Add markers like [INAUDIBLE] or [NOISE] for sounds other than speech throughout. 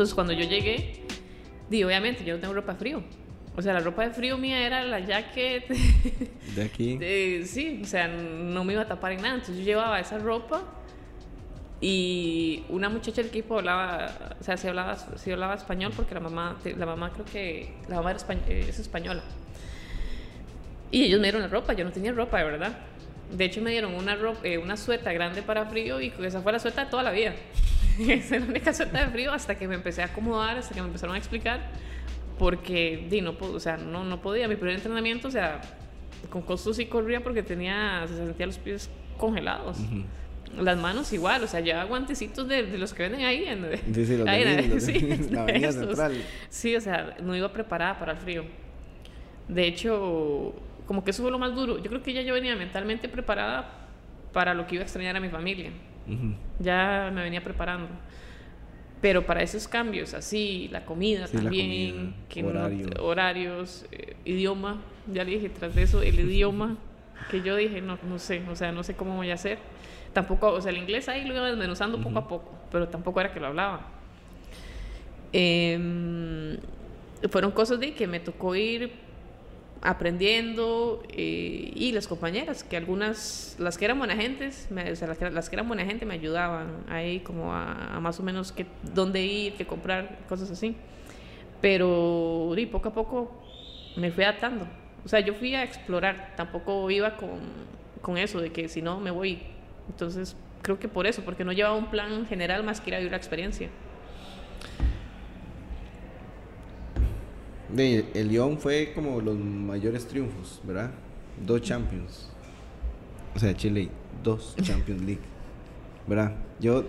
Entonces cuando yo llegué, di, obviamente yo no tengo ropa de frío. O sea, la ropa de frío mía era la jacket. [LAUGHS] De aquí. de- sí, o sea, no me iba a tapar en nada. Entonces yo llevaba esa ropa y una muchacha del equipo hablaba, o sea, sí hablaba, sí hablaba español porque la mamá, la mamá creo que, la mamá era españ- es española. Y ellos me dieron la ropa, yo no tenía ropa, de verdad. De hecho, me dieron una, ropa, eh, una sueta grande para frío y esa fue la sueta toda la vida. Esa era la única sueta de frío hasta que me empecé a acomodar, hasta que me empezaron a explicar. Porque, di, no, o sea, no, no podía. Mi primer entrenamiento, o sea, con costos sí corría porque tenía, se sentía los pies congelados. Las manos igual, o sea, llevaba guantecitos de, de los que venden ahí. En, Sí, [LAUGHS] sí, los en- [LAUGHS] [LAUGHS] la avenida central. Sí, o sea, no iba preparada para el frío. De hecho, como que eso fue lo más duro. Yo creo que ya yo venía mentalmente preparada para lo que iba a extrañar a mi familia. Ya me venía preparando. Pero para esos cambios, así, la comida Sí, la también, comida, que no- horario. horarios, eh, idioma, ya le dije tras de eso, el [LAUGHS] idioma, que yo dije, no, no sé, o sea, no sé cómo voy a hacer. Tampoco, o sea, el inglés ahí lo iba desmenuzando poco a poco, pero tampoco era que lo hablaba. Em, fueron cosas de que me tocó ir aprendiendo eh, y las compañeras, que algunas, las que eran buena gentes, me- o sea, las, que, las que eran buena gente me ayudaban ahí como a, a más o menos que, dónde ir, qué comprar, cosas así. Pero di, poco a poco me fui adaptando. O sea, yo fui a explorar, tampoco iba con, con eso de que si no me voy. Entonces, creo que por eso, porque no llevaba un plan general más que ir a vivir la experiencia. De, el Lyon fue como los mayores triunfos, ¿verdad? Dos Champions. O sea, Chile, dos [LAUGHS] Champions League. ¿Verdad? Yo,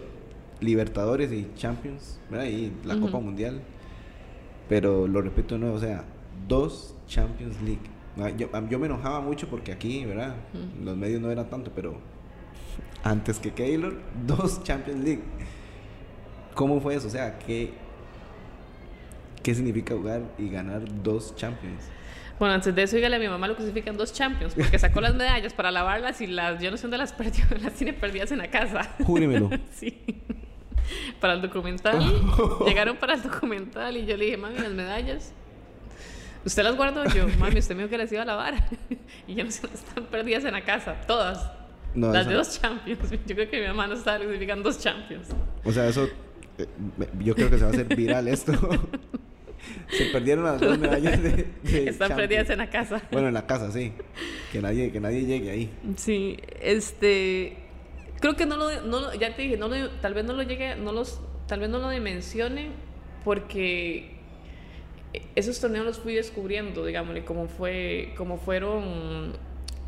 Libertadores y Champions, ¿verdad? Y la. Copa Mundial. Pero lo repito de nuevo, o sea, dos Champions League. Ah, Yo, ah, yo me enojaba mucho porque aquí, ¿verdad? Los medios no eran tanto, pero antes que Keylor, [LAUGHS] dos Champions League. ¿Cómo fue eso? O sea, ¿qué, ¿qué significa jugar y ganar dos Champions? Bueno, antes de eso, dígale a mi mamá lo significan dos champions, porque sacó las medallas para lavarlas y las, yo no sé dónde las perdió, [LAUGHS] las tiene perdidas en la casa. Júremelo. [LAUGHS] Sí. Para el documental. [LAUGHS] Llegaron para el documental y yo le dije, mami, las medallas. ¿Usted las guardó? Yo, mami, usted me dijo que las iba a lavar. Y yo no sé, están perdidas en la casa, todas. No, las eso- de dos champions. Yo creo que mi mamá no que significan dos champions. O sea, eso. eh, Yo creo que se va a hacer viral esto. [LAUGHS] se perdieron las dos medallas de. de [LAUGHS] Están Champions. perdidas en la casa. Bueno, en la casa, sí. Que nadie, que nadie llegue ahí. Sí, este creo que no lo, no ya te dije, no lo- tal vez no lo llegue, no los, tal vez no lo dimensione porque esos torneos los fui descubriendo, digámosle, como fue, como fueron,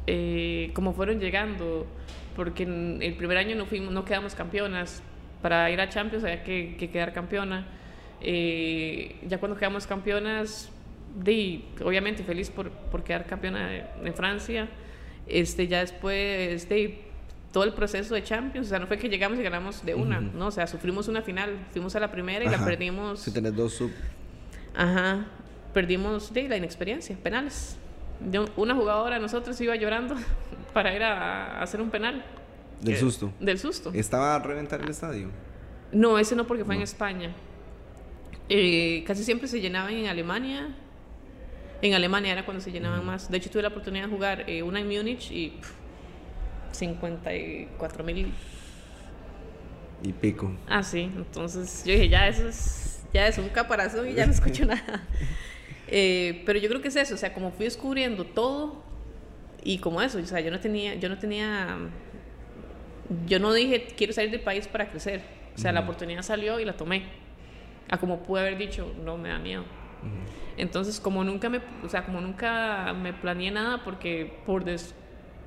eh, como fueron llegando, porque en el primer año no fuimos, no quedamos campeonas, para ir a Champions había que, que quedar campeona, Eh, ya cuando quedamos campeonas, di, obviamente feliz por, por quedar campeona de, de Francia, este, ya después, de todo el proceso de Champions, o sea, no fue que llegamos y ganamos de una, Ujú. ¿no? O sea, sufrimos una final, fuimos a la primera y la Ajá. perdimos. Si tenés dos sub. Ajá, perdimos de la inexperiencia, penales. Yo- una jugadora de nosotros iba llorando [LAUGHS] para ir a, a hacer un penal. Del Eh, susto. Del susto. ¿Estaba a reventar el estadio? No, ese no porque fue en No. España. Eh, casi siempre se llenaban en Alemania. En Alemania era cuando se llenaban más. De hecho, tuve la oportunidad de jugar eh, una en Múnich y pff, 54 mil. Y pico. Ah, sí. Entonces yo dije, ya eso es, ya es un caparazón y ya no [LAUGHS] escucho nada. Eh, pero yo creo que es eso. O sea, como fui descubriendo todo y como eso. O sea, yo no tenía, yo no tenía, yo no dije quiero salir del país para crecer. O sea, la oportunidad salió y la tomé. A como pude haber dicho, no me da miedo. Entonces, como nunca me, o sea, como nunca me planeé nada porque por des-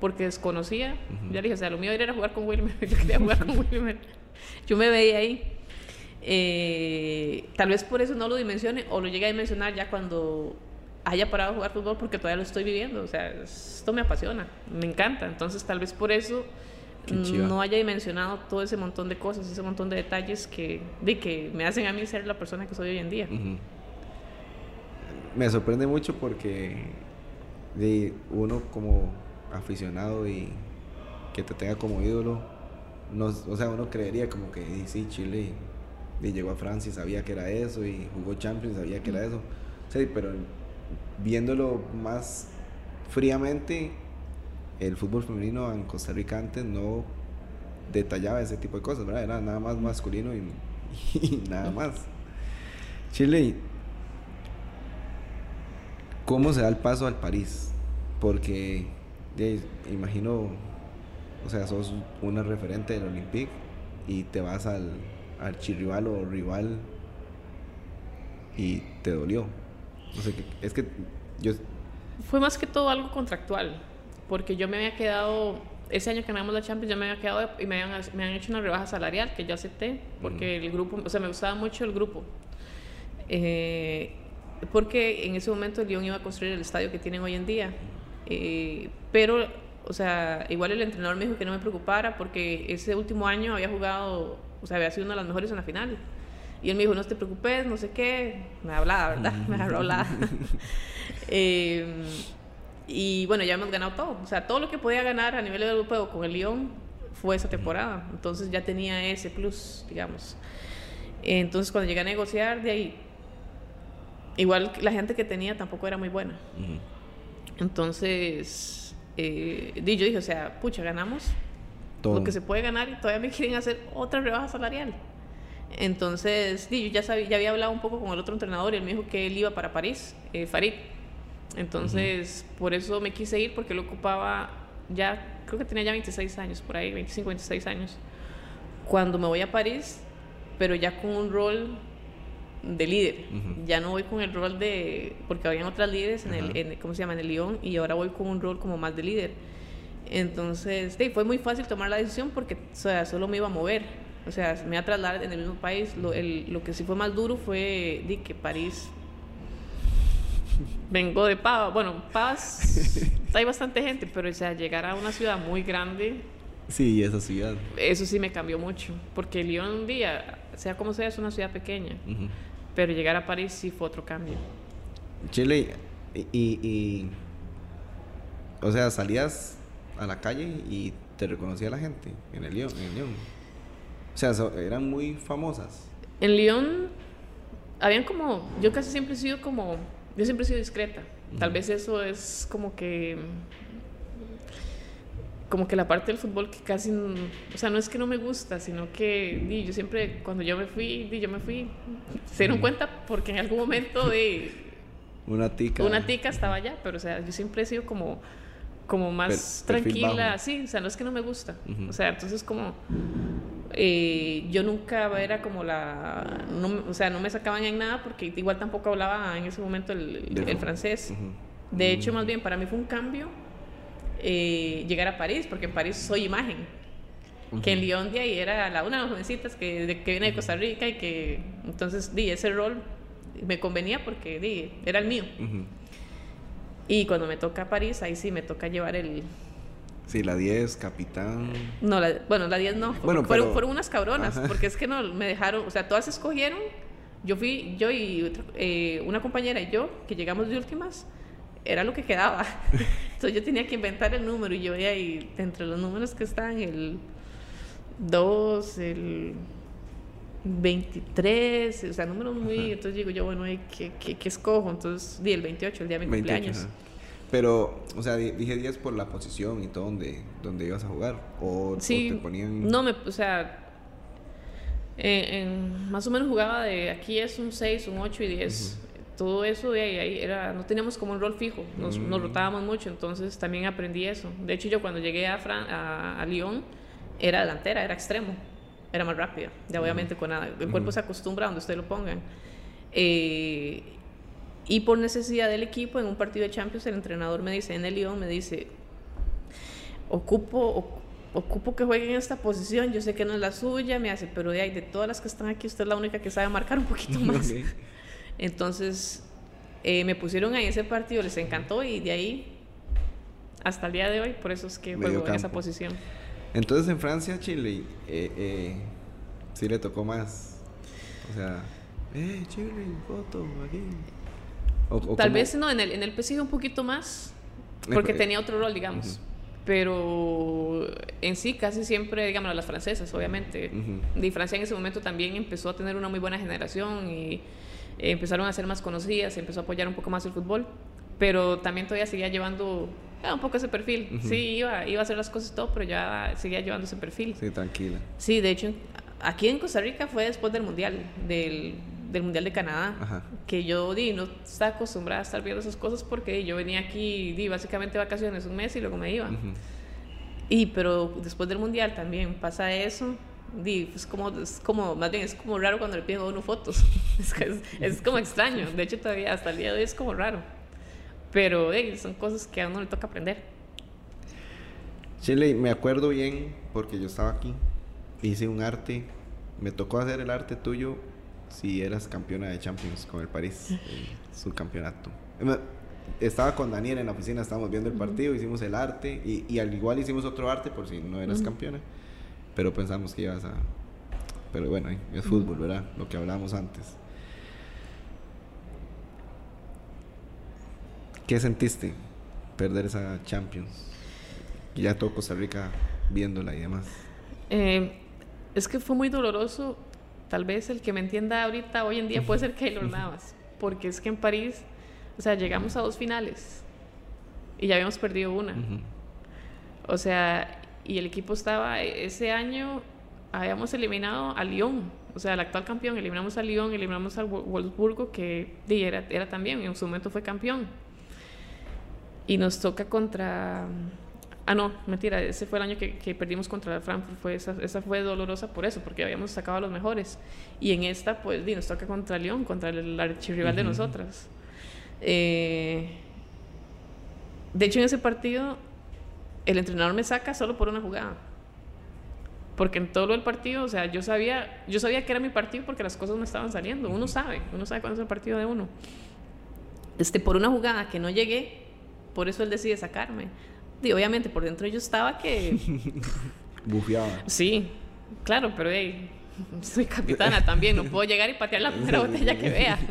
porque desconocía, Ujú. ya dije, o sea, lo mío era jugar con Wilmer, [LAUGHS] yo quería jugar con Wilmer. Yo me veía ahí. Eh, tal vez por eso no lo dimensione o lo llegue a dimensionar ya cuando haya parado de jugar fútbol porque todavía lo estoy viviendo, o sea, esto me apasiona, me encanta, entonces tal vez por eso. No haya dimensionado todo ese montón de cosas, ese montón de detalles que, de que me hacen a mí ser la persona que soy hoy en día. Me sorprende mucho porque de uno como aficionado y que te tenga como ídolo, no, o sea, uno creería como que "Y sí, Chile y llegó a Francia y sabía que era eso, y jugó Champions y sabía que era eso. Sí, pero viéndolo más fríamente, el fútbol femenino en Costa Rica antes no detallaba ese tipo de cosas, ¿verdad? Era nada más masculino y, [LAUGHS] y nada más. Chile, ¿cómo se da el paso al París? Porque imagino, o sea, sos una referente del Olympique y te vas al archirrival o rival y te dolió. No sé, es que yo... Fue más que todo algo contractual, porque yo me había quedado, ese año que ganamos la Champions, yo me había quedado y me habían, me habían hecho una rebaja salarial que yo acepté, porque el grupo, o sea, me gustaba mucho el grupo. Eh, porque en ese momento el Lyon iba a construir el estadio que tienen hoy en día. Eh, pero, o sea, igual el entrenador me dijo que no me preocupara porque ese último año había jugado, o sea, había sido una de las mejores en la final. Y él me dijo, no te preocupes, no sé qué. Me hablaba, ¿verdad? [LAUGHS] Me hablaba. [LAUGHS] eh, y bueno, ya hemos ganado todo. O sea, todo lo que podía ganar a nivel europeo con el Lyon fue esa temporada. Entonces ya tenía ese plus, digamos. Entonces cuando llegué a negociar, de ahí, igual la gente que tenía tampoco era muy buena. Entonces, eh, yo dije, o sea, pucha, ganamos todo. lo que se puede ganar y todavía me quieren hacer otra rebaja salarial. Entonces, yo ya, sabía, ya había hablado un poco con el otro entrenador y él me dijo que él iba para París, eh, Farid. Entonces, por eso me quise ir porque lo ocupaba ya, creo que tenía ya 26 años, por ahí, 25, 26 años. Cuando me voy a París, pero ya con un rol de líder. Ya no voy con el rol de. Porque habían otras líderes en el. ¿Cómo se llama? En el Lyon. Y ahora voy con un rol como más de líder. Entonces, sí, fue muy fácil tomar la decisión porque o sea, solo me iba a mover. O sea, me iba a trasladar en el mismo país. Lo, el, lo que sí fue más duro fue di, que París. Vengo de Pavas. Bueno, Pavas [LAUGHS] hay bastante gente, pero o sea, llegar a una ciudad muy grande. Sí, esa ciudad. Eso sí me cambió mucho. Porque Lyon un día, sea como sea, es una ciudad pequeña. Pero llegar a París sí fue otro cambio. Chile, y, y, o sea, salías a la calle y te reconocía la gente en el Lyon. En Lyon. O sea, eran muy famosas. En Lyon, habían como, yo casi siempre he sido como, yo siempre he sido discreta. Tal vez eso es como que como que la parte del fútbol que casi, o sea, no es que no me gusta, sino que di, yo siempre, cuando yo me fui, di, yo me fui, se dieron cuenta porque en algún momento de... [LAUGHS] una tica. Una tica estaba allá, pero o sea, yo siempre he sido como, como más tranquila, sí, o sea, no es que no me gusta, o sea, entonces como... Eh, yo nunca era como la, no, o sea, no me sacaban en nada porque igual tampoco hablaba en ese momento el, el, francés. De hecho, más bien para mí fue un cambio eh, llegar a París, porque en París soy imagen. Que en Lyon de ahí era la, una de las jovencitas que, que viene de Costa Rica y que entonces di ese rol me convenía porque di, era el mío. Y cuando me toca París, ahí sí me toca llevar el... Sí, la 10, capitán. No, la, bueno, la 10 no. Bueno, fueron, fueron, unas cabronas, porque es que no, me dejaron, o sea, todas escogieron. Yo fui, yo y eh, una compañera y yo, que llegamos de últimas, era lo que quedaba. [LAUGHS] Entonces yo tenía que inventar el número y yo veía ahí, entre los números que están, el 2, el 23, o sea, números muy... Entonces digo yo, bueno, ¿qué, qué, escojo? Entonces di el 28, el día de mi cumpleaños. Pero, o sea, dije 10 por la posición y todo donde, donde ibas a jugar. O, sí, te ponían. No, me, o sea, en, más o menos jugaba de aquí es un 6, un 8 y 10 todo eso de ahí, era, no teníamos como un rol fijo, nos, nos, mm. rotábamos mucho, entonces también aprendí eso. De hecho, yo cuando llegué a, Fran, a, Lyon, era delantera, era extremo, era más rápida, ya obviamente con nada, el cuerpo se acostumbra a donde usted lo pongan. Eh, y por necesidad del equipo, en un partido de Champions, el entrenador me dice, en el Lyon, me dice, ocupo, ocupo que juegue en esta posición, yo sé que no es la suya, me hace, pero de ahí, de todas las que están aquí, usted es la única que sabe marcar un poquito [LAUGHS] más. Entonces eh, me pusieron ahí ese partido, les encantó y de ahí hasta el día de hoy, por eso es que juego en esa posición. Entonces en Francia, Chile, eh, eh, sí le tocó más. O sea, eh, Chile, foto, aquí. Tal vez no, en el, en el un poquito más, porque tenía otro rol, digamos. pero en sí casi siempre, digamos, las francesas, obviamente. Y Francia en ese momento también empezó a tener una muy buena generación y empezaron a ser más conocidas, empezó a apoyar un poco más el fútbol, pero también todavía seguía llevando ah, un poco ese perfil. Sí, iba, iba a hacer las cosas y todo, pero ya seguía llevando ese perfil. Sí, tranquila. Sí, de hecho, aquí en Costa Rica fue después del Mundial, del, del Mundial de Canadá, que yo di, no estaba acostumbrada a estar viendo esas cosas porque yo venía aquí, di básicamente vacaciones un mes y luego me iba. Y pero después del Mundial también pasa eso. Di, es como, es como, más bien es como raro cuando le piden a uno fotos. [LAUGHS] es, es, como extraño. De hecho, todavía hasta el día de hoy es como raro. Pero son cosas que a uno le toca aprender. Chile, me acuerdo bien porque yo estaba aquí, hice un arte, me tocó hacer el arte tuyo si eras campeona de Champions con el París, su campeonato. Estaba con Daniel en la oficina, estábamos viendo el partido, hicimos el arte y, al igual hicimos otro arte por si no eras campeona, pero pensamos que ibas a... Pero bueno, es fútbol, ¿verdad? Lo que hablábamos antes. ¿Qué sentiste perder esa Champions? Y ya todo Costa Rica viéndola y demás. Eh, es que fue muy doloroso. Tal vez el que me entienda ahorita, hoy en día, puede ser Keylor Navas. Porque es que en París, o sea, llegamos a dos finales y ya habíamos perdido una. O sea, y el equipo estaba, ese año habíamos eliminado a Lyon, o sea, el actual campeón, eliminamos a Lyon, eliminamos al Wolfsburgo, que era, era también, en su momento fue campeón y nos toca contra... Ah, no, mentira, ese fue el año que, que perdimos contra el Frankfurt. Fue esa, esa, fue dolorosa por eso, porque habíamos sacado a los mejores. Y en esta, pues, nos toca contra León, contra el archirrival de nosotras. Eh, de hecho, en ese partido, el entrenador me saca solo por una jugada. Porque en todo el partido, o sea, yo sabía, yo sabía que era mi partido porque las cosas no estaban saliendo. Uno sabe, uno sabe cuándo es el partido de uno. Este, por una jugada que no llegué, por eso él decide sacarme. Y obviamente por dentro yo estaba que... [LAUGHS] Bufeaba. Sí, claro, pero soy capitana también, no puedo llegar y patear la primera [LAUGHS] botella que vea. [LAUGHS]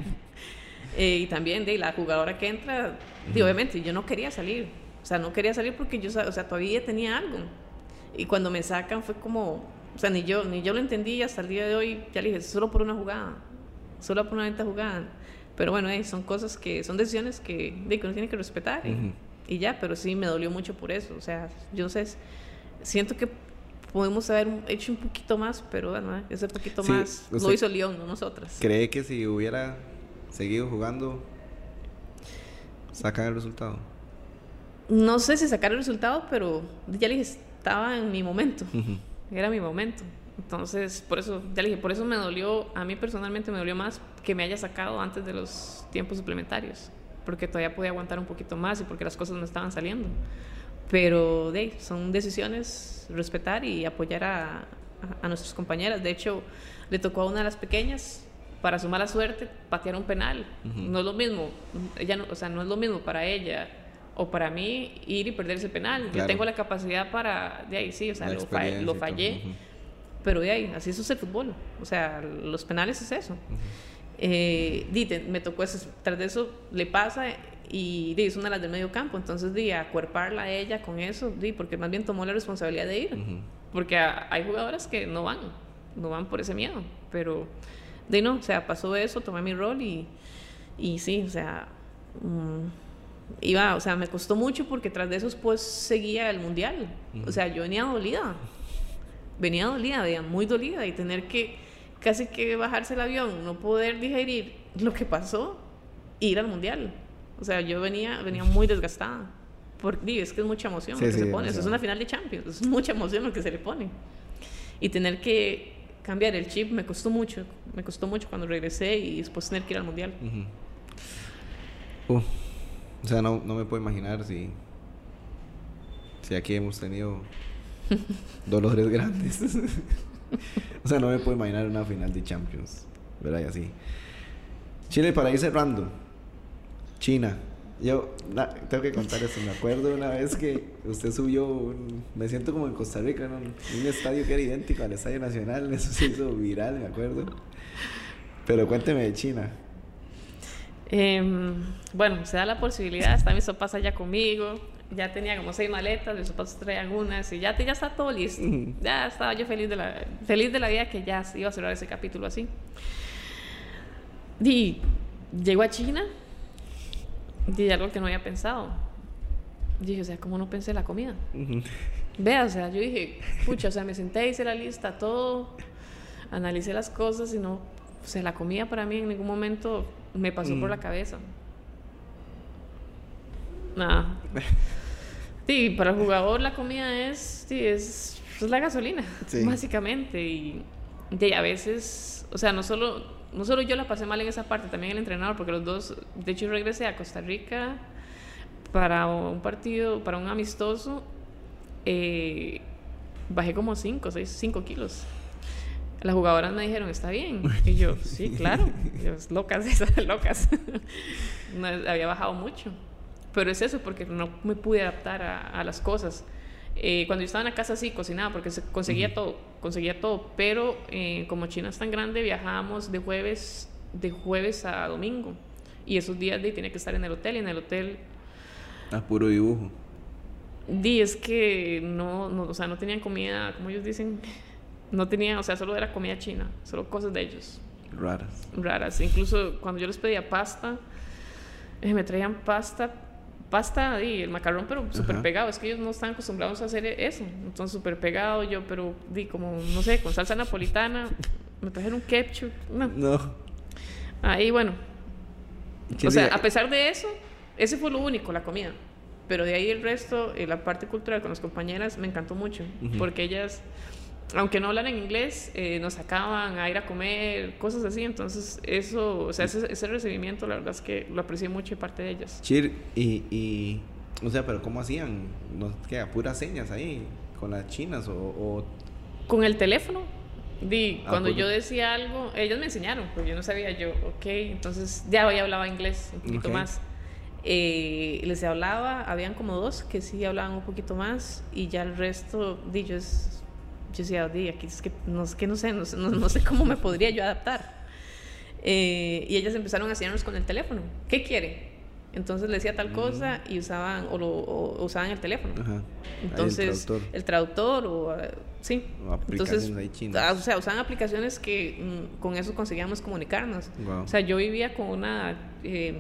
Eh, y también de la jugadora que entra, obviamente yo no quería salir, o sea, no quería salir porque yo, o sea, todavía tenía algo. Y cuando me sacan fue como, o sea, ni yo, ni yo lo entendí hasta el día de hoy, ya le dije, solo por una jugada, solo por una venta jugada. Pero bueno, eh, son cosas que, son decisiones que, de, que uno tiene que respetar y, ya, pero sí me dolió mucho por eso. O sea, yo sé, siento que podemos haber hecho un poquito más, pero bueno, ese poquito más lo hizo León, no nosotras. ¿Cree que si hubiera seguido jugando, sacar el resultado? No sé si sacar el resultado, pero ya le dije, estaba en mi momento. Era mi momento. Entonces, por eso, ya le dije, por eso me dolió, a mí personalmente me dolió más que me haya sacado antes de los tiempos suplementarios, porque todavía podía aguantar un poquito más y porque las cosas no estaban saliendo. Pero de, son decisiones respetar y apoyar a, a, nuestras compañeras. De hecho, le tocó a una de las pequeñas, para su mala suerte, patear un penal. No es lo mismo, ella no, o sea, no es lo mismo para ella o para mí ir y perder ese penal. Yo tengo la capacidad para, de ahí sí, o sea, lo, fallé pero de ahí, así es el fútbol. O sea, los penales es eso. Eh, me tocó eso, tras de eso le pasa y di, es una de las del medio campo, entonces di, acuerparla a ella con eso, di, porque más bien tomó la responsabilidad de ir, porque hay jugadoras que no van, no van por ese miedo, pero di no, o sea, pasó eso, tomé mi rol y, y sí, o sea, mm, iba, o sea, me costó mucho porque tras de eso pues seguía el mundial, o sea, yo venía dolida, venía dolida, muy dolida y tener que casi que bajarse el avión, no poder digerir lo que pasó ir al mundial. O sea, yo venía, venía muy desgastada. Porque es que es mucha emoción lo que se pone. es una final de Champions, es mucha emoción lo que se le pone. Y tener que cambiar el chip me costó mucho. Me costó mucho cuando regresé y después tener que ir al mundial. Uh, o sea, no, no me puedo imaginar si, si aquí hemos tenido [LAUGHS] dolores grandes. [LAUGHS] [LAUGHS] o sea, no me puedo imaginar una final de Champions, ¿verdad? Y así. Chile, para ir cerrando. China. Yo tengo que contar esto. Me acuerdo una vez que usted subió, me siento como en Costa Rica, ¿no? un estadio que era idéntico al Estadio Nacional. [LAUGHS] Eso se hizo viral, me acuerdo. Pero cuénteme de China. Em, bueno, se da la posibilidad, está mis sopas allá conmigo. Ya tenía como seis maletas, mis papás traían unas y ya, ya está todo listo. Ya estaba yo feliz de, la, feliz de la vida que ya iba a cerrar ese capítulo así. Y llego a China y algo que no había pensado. Dije, o sea, ¿cómo no pensé la comida? Vea, o sea, yo dije, pucha, o sea, me senté, hice la lista, todo, analicé las cosas y no, o sea, la comida para mí en ningún momento me pasó por la cabeza. Nada. Sí, para el jugador la comida es, sí, es, es la gasolina, básicamente. Y, y, a veces, o sea, no solo, no solo yo la pasé mal en esa parte, también el entrenador, porque los dos, de hecho regresé a Costa Rica para un partido, para un amistoso, eh, bajé como 5, 6, 5 kilos. Las jugadoras me dijeron, está bien. Y yo, sí, claro. [LAUGHS] locas, [LAUGHS] esas locas. [LAUGHS] no, había bajado mucho. Pero es eso, porque no me pude adaptar a, las cosas. Eh, cuando yo estaba en la casa sí cocinaba porque se conseguía todo, conseguía todo, pero eh, como China es tan grande viajábamos de jueves de jueves a domingo y esos días de tiene que estar en el hotel y en el hotel a puro dibujo. Di, es que no, no, o sea, no tenían comida, como ellos dicen, [LAUGHS] no tenían, o sea, solo era comida china, solo cosas de ellos. Raras. Raras. Incluso cuando yo les pedía pasta, eh, me traían pasta, pasta y el macarrón, pero súper pegado. Es que ellos no están acostumbrados a hacer eso. Entonces, súper pegado. Yo, pero di como, no sé, con salsa napolitana, me trajeron ketchup. No. no. Ahí, bueno. O sea, a pesar de eso, ese fue lo único, la comida. Pero de ahí el resto, eh, la parte cultural con las compañeras, me encantó mucho. Porque ellas, aunque no hablan en inglés, eh, nos sacaban a ir a comer, cosas así. Entonces, eso, o sea, ese, recibimiento, la verdad es que lo aprecié mucho de parte de ellas. Chir, y, y o sea, pero ¿cómo hacían? ¿No queda puras señas ahí con las chinas o...? Con el teléfono. Di, ah, cuando pues yo decía algo, ellos me enseñaron, porque yo no sabía yo, ok, entonces ya hoy hablaba inglés un poquito más. Eh, les hablaba, habían como dos que sí hablaban un poquito más y ya el resto, di, yo, es, yo decía, aquí es que no, que no sé, no, no, sé cómo me podría yo adaptar. Eh, y ellas empezaron a enseñarnos con el teléfono. ¿Qué quiere? Entonces le decía tal cosa y usaban o, lo, usaban el teléfono. Entonces el traductor, o sí. Entonces, ah, o sea, usaban aplicaciones que mm, con eso conseguíamos comunicarnos. O sea, yo vivía con una eh,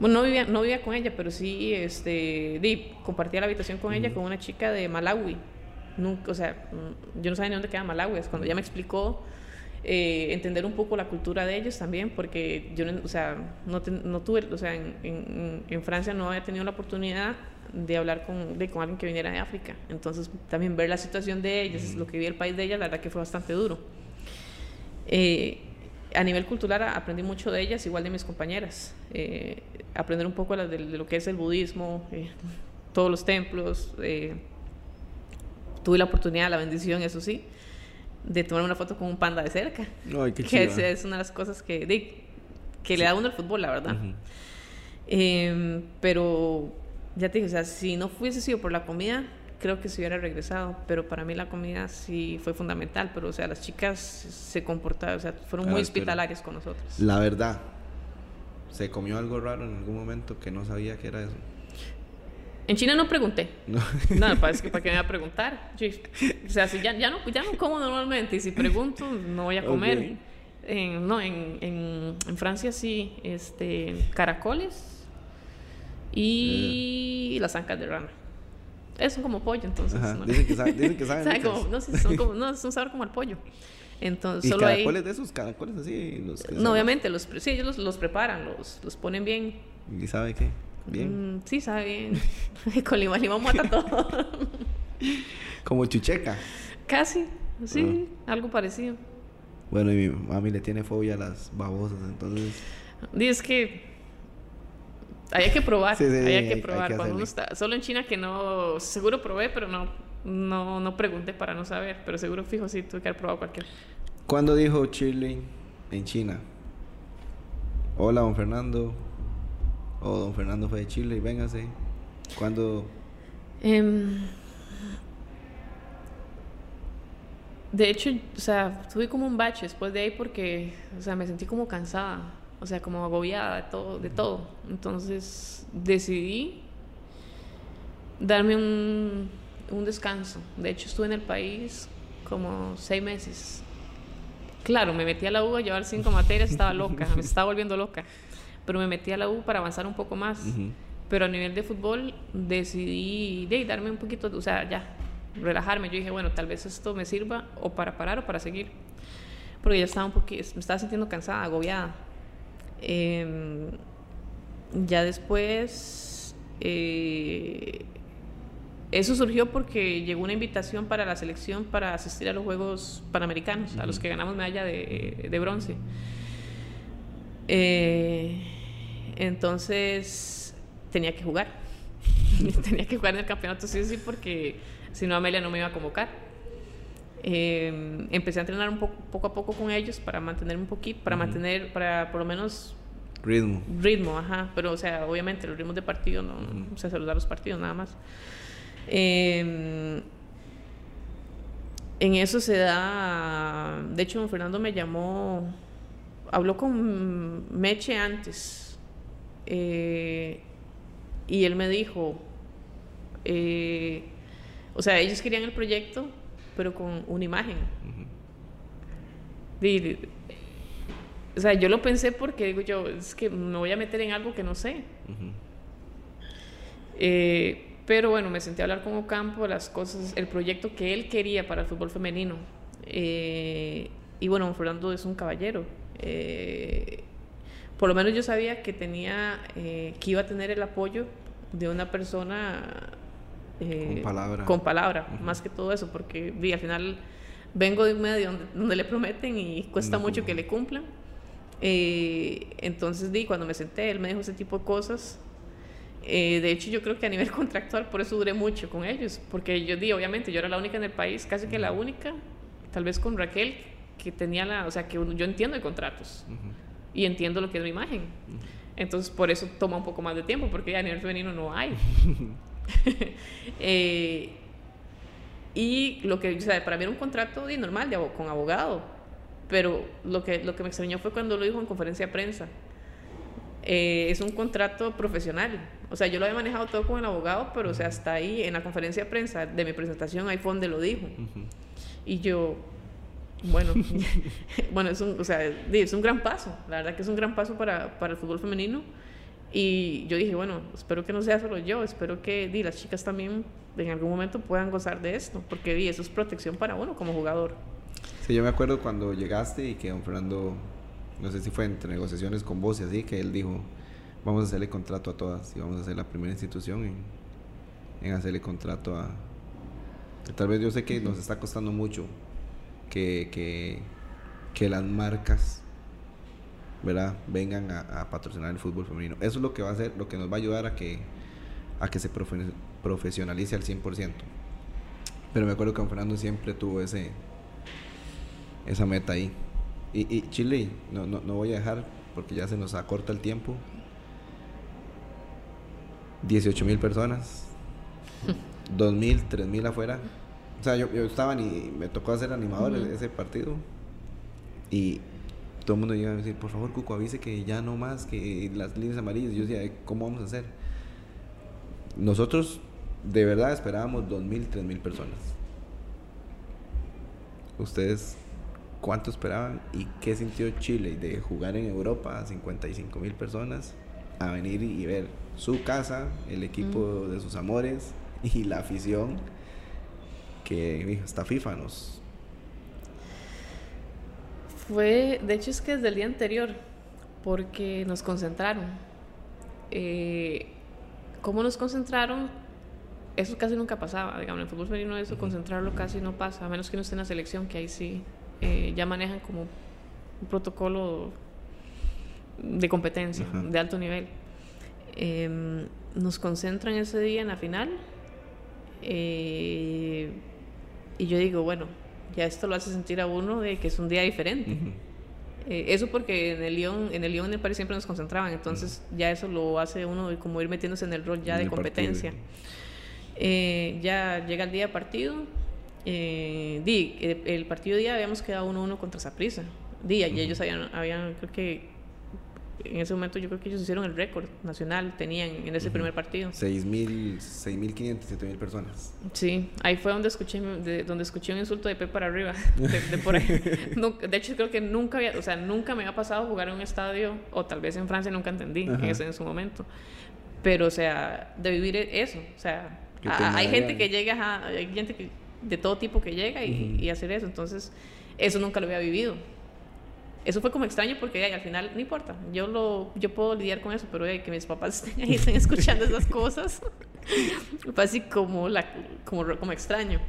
bueno, no vivía, no vivía con ella, pero sí este, di, compartía la habitación con ella, con una chica de Malawi. Nunca, o sea, yo no sabía ni dónde queda Malawi. Es cuando ella me explicó eh, entender un poco la cultura de ellos también, porque yo, o sea, no, no tuve, o sea, en, en, Francia no había tenido la oportunidad de hablar con, de, con alguien que viniera de África. Entonces, también ver la situación de ellos, lo que vivía el país de ellas, la verdad que fue bastante duro. Eh, a nivel cultural aprendí mucho de ellas, igual de mis compañeras. Eh, aprender un poco de, lo que es el budismo, eh, todos los templos. Eh, tuve la oportunidad, la bendición, eso sí, de tomar una foto con un panda de cerca. Ay, qué que es, una de las cosas que, que le da uno el fútbol, la verdad. Em, pero ya te dije, o sea, si no fuese sido por la comida, creo que se hubiera regresado, pero para mí la comida sí fue fundamental, pero o sea, las chicas se comportaron, o sea, fueron muy hospitalarias con nosotros. La verdad, ¿se comió algo raro en algún momento que no sabía que era eso? En China no pregunté. No, no pues, ¿para qué me iba a preguntar? o sea, si ya, ya, no, ya no como normalmente y si pregunto, no voy a comer. En, no, en, en, en, Francia sí, este, caracoles y eh. las ancas de rana. Es como pollo, entonces. ¿no? Dicen, que saben, dicen que [LAUGHS] saben. como, no, son como, [LAUGHS] no, es un sabor como el pollo. Entonces, ¿Y solo caracoles de esos caracoles así? Los no, obviamente, los, sí, ellos los, los, preparan, los, los ponen bien. ¿Y sabe qué? ¿Bien? Mm, sí, sabe bien. [LAUGHS] Con limón, limón mata todo. [LAUGHS] como chucheca. Casi, sí, ah. algo parecido. Bueno, y mi mami le tiene fobia a las babosas, entonces... Dice que hay que probar, hay que probar. Cuando uno está, solo en China que no, seguro probé, pero no, no, no pregunté para no saber, pero seguro fijo sí tuve que haber probado cualquier. ¿Cuándo dijo Chile en China? Hola, don Fernando. O don Fernando fue de Chile y véngase. ¿Cuándo? Em, de hecho, o sea, tuve como un bache después de ahí porque, o sea, me sentí como cansada o sea, como agobiada de todo, de todo. Entonces decidí darme un, un descanso. De hecho, estuve en el país como seis meses. Claro, me metí a la U a llevar cinco materias, estaba loca, me estaba volviendo loca. Pero me metí a la U para avanzar un poco más. Pero a nivel de fútbol decidí de, darme un poquito, o sea, ya, relajarme. Yo dije, bueno, tal vez esto me sirva o para parar o para seguir. Porque ya estaba un poquito, me estaba sintiendo cansada, agobiada. Em, ya después, eh, eso surgió porque llegó una invitación para la selección para asistir a los Juegos Panamericanos, a los que ganamos medalla de, de bronce. Eh, entonces tenía que jugar. [LAUGHS] tenía que jugar en el campeonato sí sí porque si no Amelia no me iba a convocar. Eh, empecé a entrenar un poco, poco a poco con ellos para mantener un poquito, para mantener, para por lo menos ritmo. Ritmo, ajá. Pero, o sea, obviamente los ritmos de partido no, se saludar los partidos nada más. Em, en eso se da, de hecho, Fernando me llamó, habló con Meche antes eh, y él me dijo, eh, o sea, ellos querían el proyecto, pero con una imagen. o sea, yo lo pensé porque digo yo, es que me voy a meter en algo que no sé. eh, pero bueno, me senté a hablar con Ocampo, las cosas, el proyecto que él quería para el fútbol femenino. Eh, y bueno, Fernando es un caballero. Eh, por lo menos yo sabía que tenía, eh, que iba a tener el apoyo de una persona con palabra, con palabra más que todo eso, porque vi, al final vengo de un medio donde, le prometen y cuesta mucho que le cumplan. entonces, di, cuando me senté, él me dijo ese tipo de cosas. Eh, de hecho, yo creo que a nivel [LAUGHS] contractual, por eso duré mucho con ellos, porque yo di, obviamente, yo era la única en el país, casi que la única, tal vez con Raquel, que tenía la, o sea, que yo entiendo de contratos y entiendo lo que es mi imagen. Entonces, por eso toma un poco más de tiempo, porque a nivel femenino no hay. [LAUGHS] eh, y lo que, o sea, para mí era un contrato normal de, con abogado, pero lo que, lo que me extrañó fue cuando lo dijo en conferencia de prensa. Eh, es un contrato profesional. O sea, yo lo he manejado todo con el abogado, pero o sea, hasta ahí en la conferencia de prensa de mi presentación, ahí fue donde lo dijo. Y yo, bueno, [LAUGHS] bueno, es un, o sea, es un gran paso, la verdad que es un gran paso para, para el fútbol femenino. Y yo dije, bueno, espero que no sea solo yo, espero que di, las chicas también en algún momento puedan gozar de esto, porque di, eso es protección para uno como jugador. Sí, yo me acuerdo cuando llegaste y que don Fernando no sé si fue entre negociaciones con vos y así, que él dijo, vamos a hacerle contrato a todas y vamos a ser la primera institución en, en hacerle contrato a... Tal vez yo sé que nos está costando mucho que, que, que las marcas ¿verdad? vengan a, patrocinar el fútbol femenino. Eso es lo que va a hacer, lo que nos va a ayudar a que, a que se profesionalice al 100%. Pero me acuerdo que Fernando siempre tuvo ese, esa meta ahí. Y, Chile, no, no, no, voy a dejar porque ya se nos acorta el tiempo. 18 mil personas, [LAUGHS] 2 mil, 3 mil afuera. O sea, yo, yo estaba y me tocó hacer animador ese partido. Y todo el mundo llega a decir, por favor, Cuco, avise que ya no más, que las líneas amarillas. Yo decía, ¿cómo vamos a hacer? Nosotros de verdad esperábamos 2 mil, 3 mil personas. Ustedes cuánto esperaban y qué sintió Chile de jugar en Europa a 55 mil personas a venir y ver su casa, el equipo de sus amores y la afición que hasta FIFA nos... Fue, de hecho es que desde el día anterior, porque nos concentraron. Eh, ¿Cómo nos concentraron? Eso casi nunca pasaba, digamos, en el fútbol femenino eso, concentrarlo casi no pasa, a menos que no esté en la selección, que ahí sí eh, ya manejan como un protocolo de competencia de alto nivel. Em, nos concentran ese día en la final eh, y yo digo, bueno, ya esto lo hace sentir a uno de que es un día diferente. Eh, eso porque en el Lyon, en el Lyon en el París siempre nos concentraban, entonces ya eso lo hace uno como ir metiéndose en el rol ya de competencia. ya llega el día de partido, eh, di, el, partido día habíamos quedado 1-1 contra Saprissa. Di, y ellos habían, habían, creo que en ese momento yo creo que ellos hicieron el récord nacional, tenían en ese primer partido. 6.000, 6.500, 7.000 personas. Sí, ahí fue donde escuché, de, donde escuché un insulto de P para arriba, [LAUGHS] de, por ahí. de hecho, creo que nunca había, o sea, nunca me había pasado jugar en un estadio, o tal vez en Francia nunca entendí en, ese, en su momento. Pero, o sea, de vivir e, eso, o sea, hay gente que llega, hay gente que, de todo tipo que llega y, y hacer eso, entonces, eso nunca lo había vivido eso fue como extraño porque al final no importa, yo lo yo puedo lidiar con eso, pero que mis papás [LAUGHS] estén ahí estén escuchando esas cosas [LAUGHS] fue así como la como, como extraño.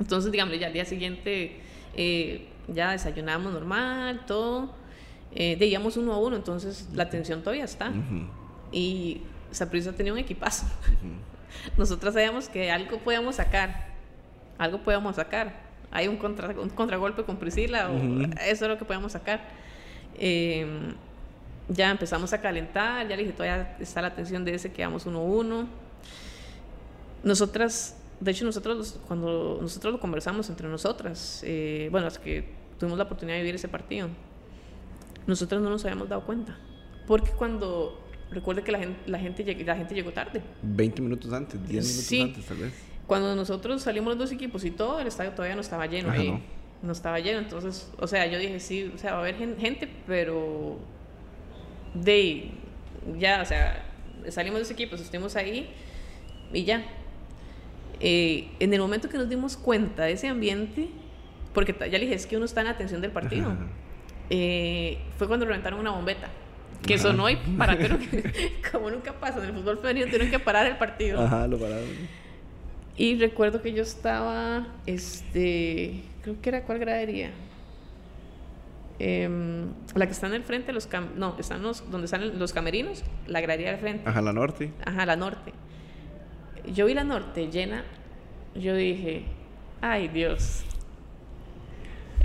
Entonces, digamos, ya al día siguiente eh, ya desayunamos normal, todo. Eh, íbamos uno a uno, entonces la tensión todavía está. Y Saprissa tenía un equipazo. [LAUGHS] Nosotras sabíamos que algo podíamos sacar, algo podíamos sacar hay un, contra, un contragolpe con Priscila, o eso es lo que podemos sacar. Em, ya empezamos a calentar, ya le dije, todavía está la tensión de ese que vamos 1-1. Nosotras, de hecho, nosotros cuando nosotros lo conversamos entre nosotras, eh, bueno, es que tuvimos la oportunidad de vivir ese partido, nosotros no nos habíamos dado cuenta. Porque cuando, recuerde que la gente, la gente, la gente llegó tarde. 20 minutos antes, 10 minutos antes tal vez. Cuando nosotros salimos los dos equipos y todo, el estadio todavía no estaba lleno ahí. No. estaba lleno, entonces, o sea, yo dije, sí, o sea, va a haber gente, pero de ya, o sea, salimos de ese equipo, estuvimos ahí y ya. Eh, en el momento que nos dimos cuenta de ese ambiente, porque ya le dije, es que uno está en atención del partido, eh, fue cuando reventaron una bombeta. Que sonó y para [LAUGHS] como nunca pasa en el fútbol femenino, tienen que parar el partido. Ajá, lo pararon. Y recuerdo que yo estaba, este, creo que era cuál gradería. Em, la que está en el frente, los no, están los, donde están los camerinos, la gradería del frente. Ajá, la norte. Ajá, la norte. Yo vi la norte llena, yo dije, ay Dios.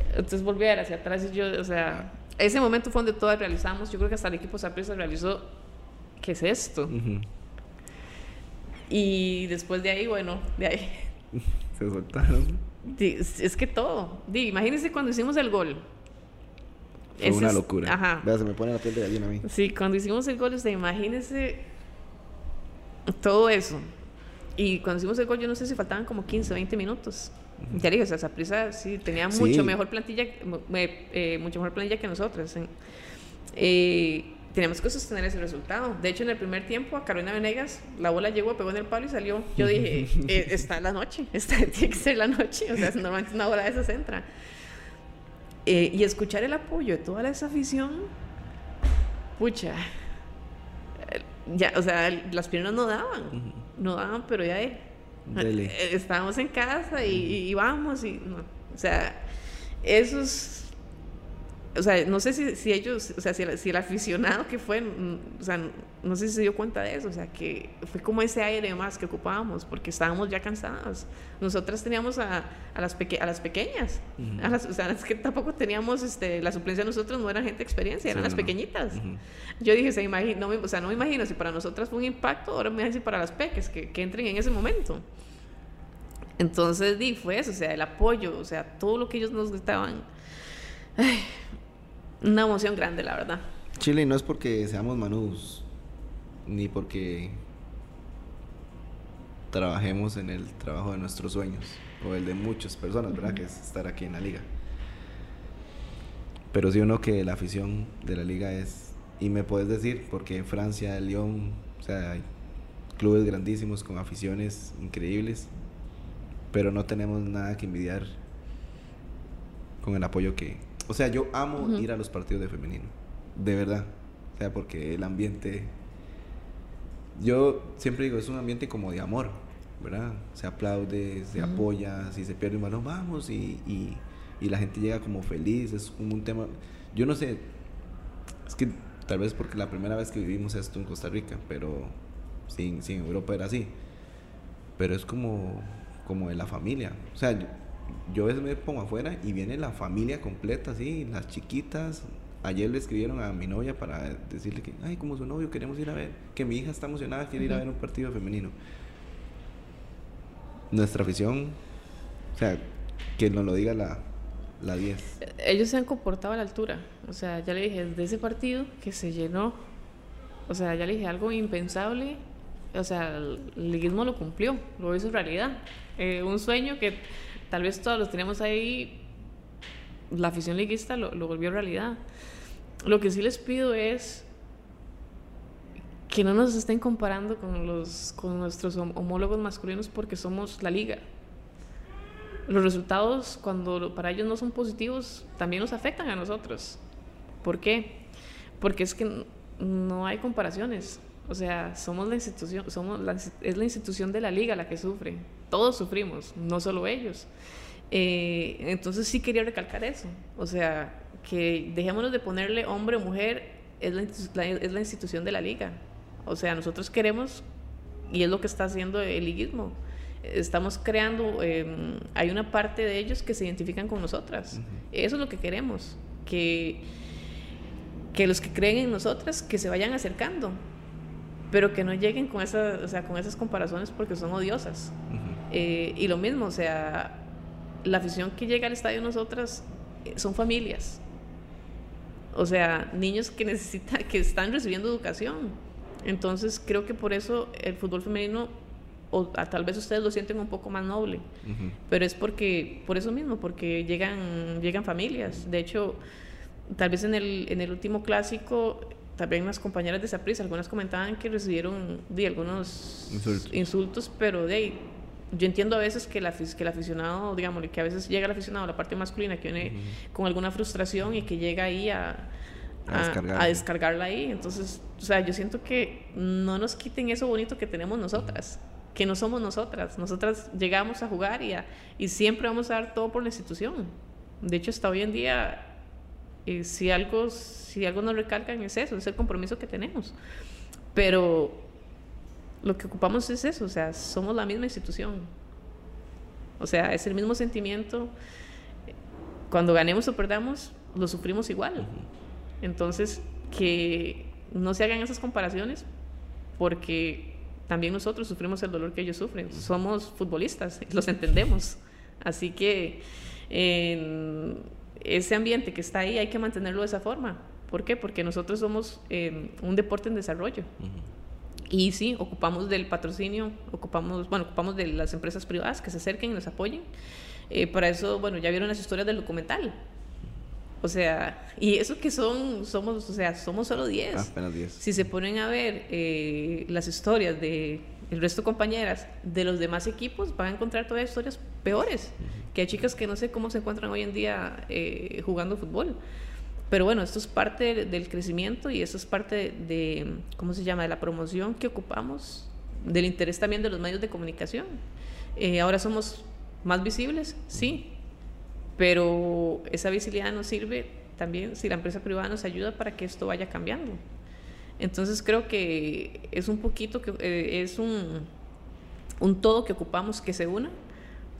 Entonces volví a ver hacia atrás y yo, o sea, ese momento fue donde todas realizamos, yo creo que hasta el equipo Saprissa realizó, ¿qué es esto? Y después de ahí, bueno, de ahí. [LAUGHS] Se soltaron. Es que todo. Imagínense cuando hicimos el gol. Fue una locura. Ajá. Vea, se me pone la piel de gallina a mí. Sí, cuando hicimos el gol, usted imagínese todo eso. Y cuando hicimos el gol, yo no sé si faltaban como 15, 20 minutos. Ya dije, o sea, esa prisa sí tenía mucho mejor plantilla, eh, mucho mejor plantilla que nosotros. Eh, tenemos que sostener ese resultado. De hecho, en el primer tiempo, a Carolina Venegas, la bola llegó, pegó en el palo y salió. Yo dije, [LAUGHS] eh, está la noche, está, [LAUGHS] tiene que ser la noche. O sea, normalmente una bola de esas entra. Eh, y escuchar el apoyo de toda esa afición, pucha, ya, o sea, las piernas no daban, no daban, pero ya eh, estábamos en casa y, y, vamos, y, o sea, esos o sea, no sé si, si ellos, o sea, si, si, el aficionado que fue, mm, o sea, no sé si se dio cuenta de eso, o sea, que fue como ese aire más que ocupábamos, porque estábamos ya cansados. Nosotras teníamos a, a las, a las pequeñas, a las, o sea, es que tampoco teníamos, este, la suplencia de nosotros no era gente de experiencia, eran las pequeñitas. Yo dije, se imagino, no, o sea, no me imagino si para nosotras fue un impacto, ahora me imagino si para las peques, que, que entren en ese momento. Entonces, di, fue eso, o sea, el apoyo, o sea, todo lo que ellos nos gritaban. Ay, una emoción grande, la verdad. Chile no es porque seamos manús, ni porque trabajemos en el trabajo de nuestros sueños, o el de muchas personas, ¿verdad? Que es estar aquí en la liga. Pero sí uno que la afición de la liga es, y me puedes decir, porque en Francia, Lyon, o sea, hay clubes grandísimos con aficiones increíbles, pero no tenemos nada que envidiar con el apoyo que, o sea, yo amo ir a los partidos de femenino. De verdad. O sea, porque el ambiente. Yo siempre digo, es un ambiente como de amor, ¿verdad? Se aplaude, se apoya, si se pierde un balón, vamos, y, y, y, la gente llega como feliz, es como un tema. Yo no sé, es que tal vez porque la primera vez que vivimos esto en Costa Rica, pero sin, sin Europa era así. Pero es como, como de la familia. O sea, yo a veces me pongo afuera y viene la familia completa, así, las chiquitas. Ayer le escribieron a mi novia para decirle que, ay, como su novio, queremos ir a ver, que mi hija está emocionada, quiere ir a ver un partido femenino. Nuestra afición, o sea, que nos lo diga la, la 10. Ellos se han comportado a la altura. O sea, ya le dije, de ese partido que se llenó, o sea, ya le dije algo impensable. O sea, el liguismo lo cumplió, lo hizo realidad. Eh, un sueño que tal vez todos los tenemos ahí, la afición liguista lo, lo volvió realidad. Lo que sí les pido es que no nos estén comparando con, los, con nuestros homólogos masculinos porque somos la liga. Los resultados, cuando para ellos no son positivos, también nos afectan a nosotros. ¿Por qué? Porque es que no hay comparaciones. O sea, somos la institución, somos es la institución de la liga la que sufre. Todos sufrimos, no solo ellos. Eh, entonces sí quería recalcar eso. O sea, que dejémonos de ponerle hombre o mujer, es la, es la institución de la liga. O sea, nosotros queremos, y es lo que está haciendo el liguismo, estamos creando, em, hay una parte de ellos que se identifican con nosotras. Eso es lo que queremos, que, que los que creen en nosotras, que se vayan acercando, pero que no lleguen con, esa, o sea, con esas comparaciones porque son odiosas. Eh, y lo mismo, o sea, la afición que llega al estadio nosotras eh, son familias. O sea, niños que necesitan, que están recibiendo educación entonces creo que por eso el fútbol femenino, o tal vez ustedes lo sienten un poco más noble, pero es porque, por eso mismo, porque llegan, llegan familias. De hecho, tal vez en el, en el último clásico, también las compañeras de Saprissa, algunas comentaban que recibieron de algunos insultos. pero de yo entiendo a veces que, la, que el aficionado, digamos, que a veces llega el aficionado, la parte masculina, que viene con alguna frustración y que llega ahí a a, descargarla ahí. Entonces, o sea, yo siento que no nos quiten eso bonito que tenemos nosotras, que no somos nosotras. Nosotras llegamos a jugar y, y siempre vamos a dar todo por la institución. De hecho, hasta hoy en día, eh, si, algo, si algo nos recalcan es eso, es el compromiso que tenemos. Pero lo que ocupamos es eso, o sea, somos la misma institución. O sea, es el mismo sentimiento. Cuando ganemos o perdamos, lo sufrimos igual. Entonces, que no se hagan esas comparaciones porque también nosotros sufrimos el dolor que ellos sufren. Somos futbolistas, [LAUGHS] los entendemos. Así que en ese ambiente que está ahí hay que mantenerlo de esa forma. ¿Por qué? Porque nosotros somos em, un deporte en desarrollo. Y sí, ocupamos del patrocinio, ocupamos, bueno, ocupamos de las empresas privadas que se acerquen y nos apoyen. Eh, para eso, bueno, ya vieron las historias del documental. O sea, y eso que son, somos, o sea, somos solo 10. Ah, apenas 10. Si se ponen a ver eh, las historias de el resto de compañeras de los demás equipos, van a encontrar todavía historias peores. Que hay chicas que no sé cómo se encuentran hoy en día eh, jugando fútbol. Pero bueno, esto es parte del crecimiento y eso es parte de, ¿cómo se llama?, de la promoción que ocupamos, del interés también de los medios de comunicación. Eh, ahora somos más visibles, sí, pero esa visibilidad nos sirve también si la empresa privada nos ayuda para que esto vaya cambiando. Entonces creo que es un poquito, que eh, es un, un todo que ocupamos que se una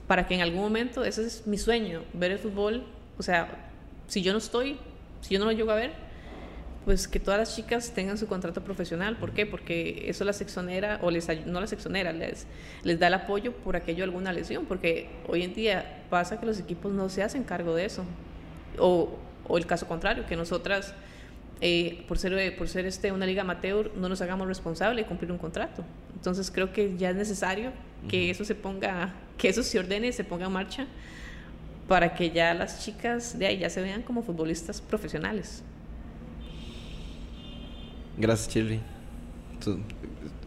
para que en algún momento, ese es mi sueño, ver el fútbol, o sea, si yo no estoy, si yo no lo llego a ver, pues que todas las chicas tengan su contrato profesional. ¿Por qué? Porque eso las exonera, o les no las exonera, les, les da el apoyo por aquello alguna lesión, porque hoy en día pasa que los equipos no se hacen cargo de eso. O, o el caso contrario, que nosotras, eh, por ser, por ser este, una liga amateur, no nos hagamos responsables de cumplir un contrato. Entonces creo que ya es necesario que eso se ponga, que eso se ordene se ponga en marcha para que ya las chicas de ahí ya se vean como futbolistas profesionales. Gracias, Chile.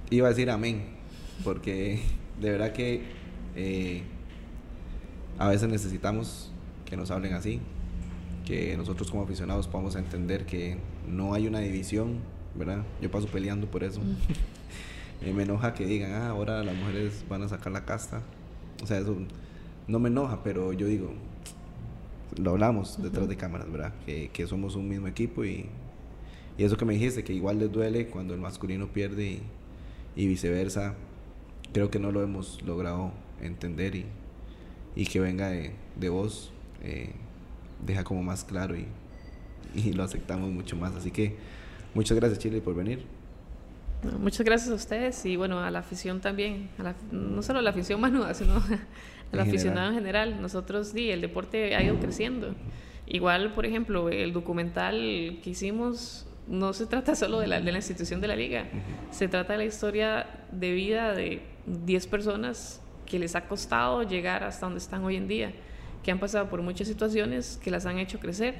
iba a decir amén, porque de verdad que eh, a veces necesitamos que nos hablen así, que nosotros como aficionados podamos entender que no hay una división, ¿verdad? Yo paso peleando por eso. [LAUGHS] Eh, me enoja que digan, ah, ahora las mujeres van a sacar la casta. O sea, eso no me enoja, pero yo digo, lo hablamos detrás de cámaras, ¿verdad? Que, que somos un mismo equipo y y eso que me dijiste, que igual les duele cuando el masculino pierde y, viceversa, creo que no lo hemos logrado entender y, y que venga de, de vos, eh, deja como más claro y, [LAUGHS] y, lo aceptamos mucho más. Así que muchas gracias Chile por venir. muchas gracias a ustedes y bueno, a la afición también, no solo a la afición [LAUGHS] manuda, sino al aficionado en general. Nosotros, sí, el deporte ha ido creciendo. Igual, por ejemplo, el documental que hicimos no se trata [LAUGHS] solo de la, de la institución de la liga, se trata de la historia de vida de 10 personas que les ha costado llegar hasta donde están hoy en día, que han pasado por muchas situaciones que las han hecho crecer.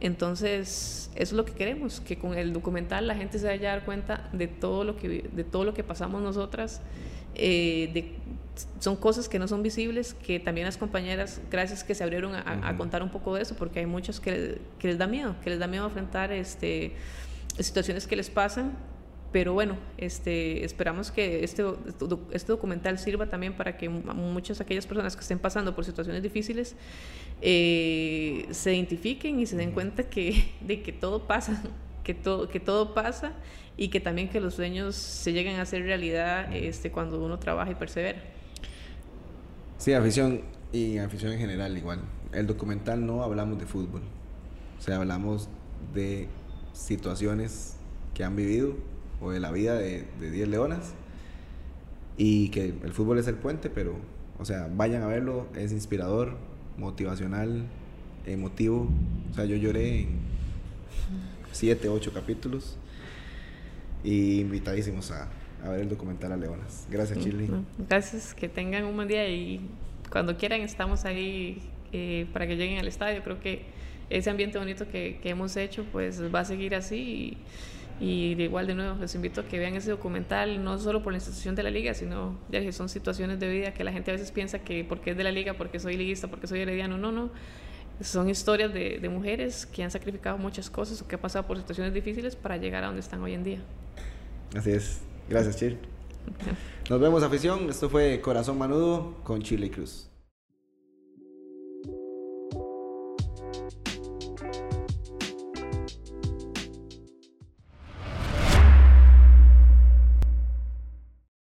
Entonces, eso es lo que queremos, que con el documental la gente se vaya a dar cuenta de todo lo que, de todo lo que pasamos nosotras, eh, de, son cosas que no son visibles, que también las compañeras, gracias que se abrieron a, contar un poco de eso, porque hay muchos que, que, les da miedo, que les da miedo enfrentar este, situaciones que les pasan pero bueno, este, esperamos que este, este documental sirva también para que muchas aquellas personas que estén pasando por situaciones difíciles eh, se identifiquen y se den cuenta que, de que todo pasa, que todo, que todo pasa y que también que los sueños se lleguen a hacer realidad este, cuando uno trabaja y persevera. Sí, afición y afición en general igual. El documental no hablamos de fútbol, o sea, hablamos de situaciones que han vivido o de la vida de 10 leonas. Y que el fútbol es el puente, pero, o sea, vayan a verlo, es inspirador, motivacional, emotivo. O sea, yo lloré en 7, 8 capítulos. Y invitadísimos a, a ver el documental a Leonas. Gracias, Chile. Gracias, que tengan un buen día y cuando quieran estamos ahí eh, para que lleguen al estadio. Creo que ese ambiente bonito que, que hemos hecho pues va a seguir así. Y, y de igual, de nuevo, les invito a que vean ese documental, no solo por la institución de la liga, sino ya que son situaciones de vida que la gente a veces piensa que porque es de la liga, porque soy liguista, porque soy herediano. No, no. Son historias de, de mujeres que han sacrificado muchas cosas o que han pasado por situaciones difíciles para llegar a donde están hoy en día. Así es. Gracias, Chile. [LAUGHS] Nos vemos, afición. Esto fue Corazón Manudo con Chile Cruz.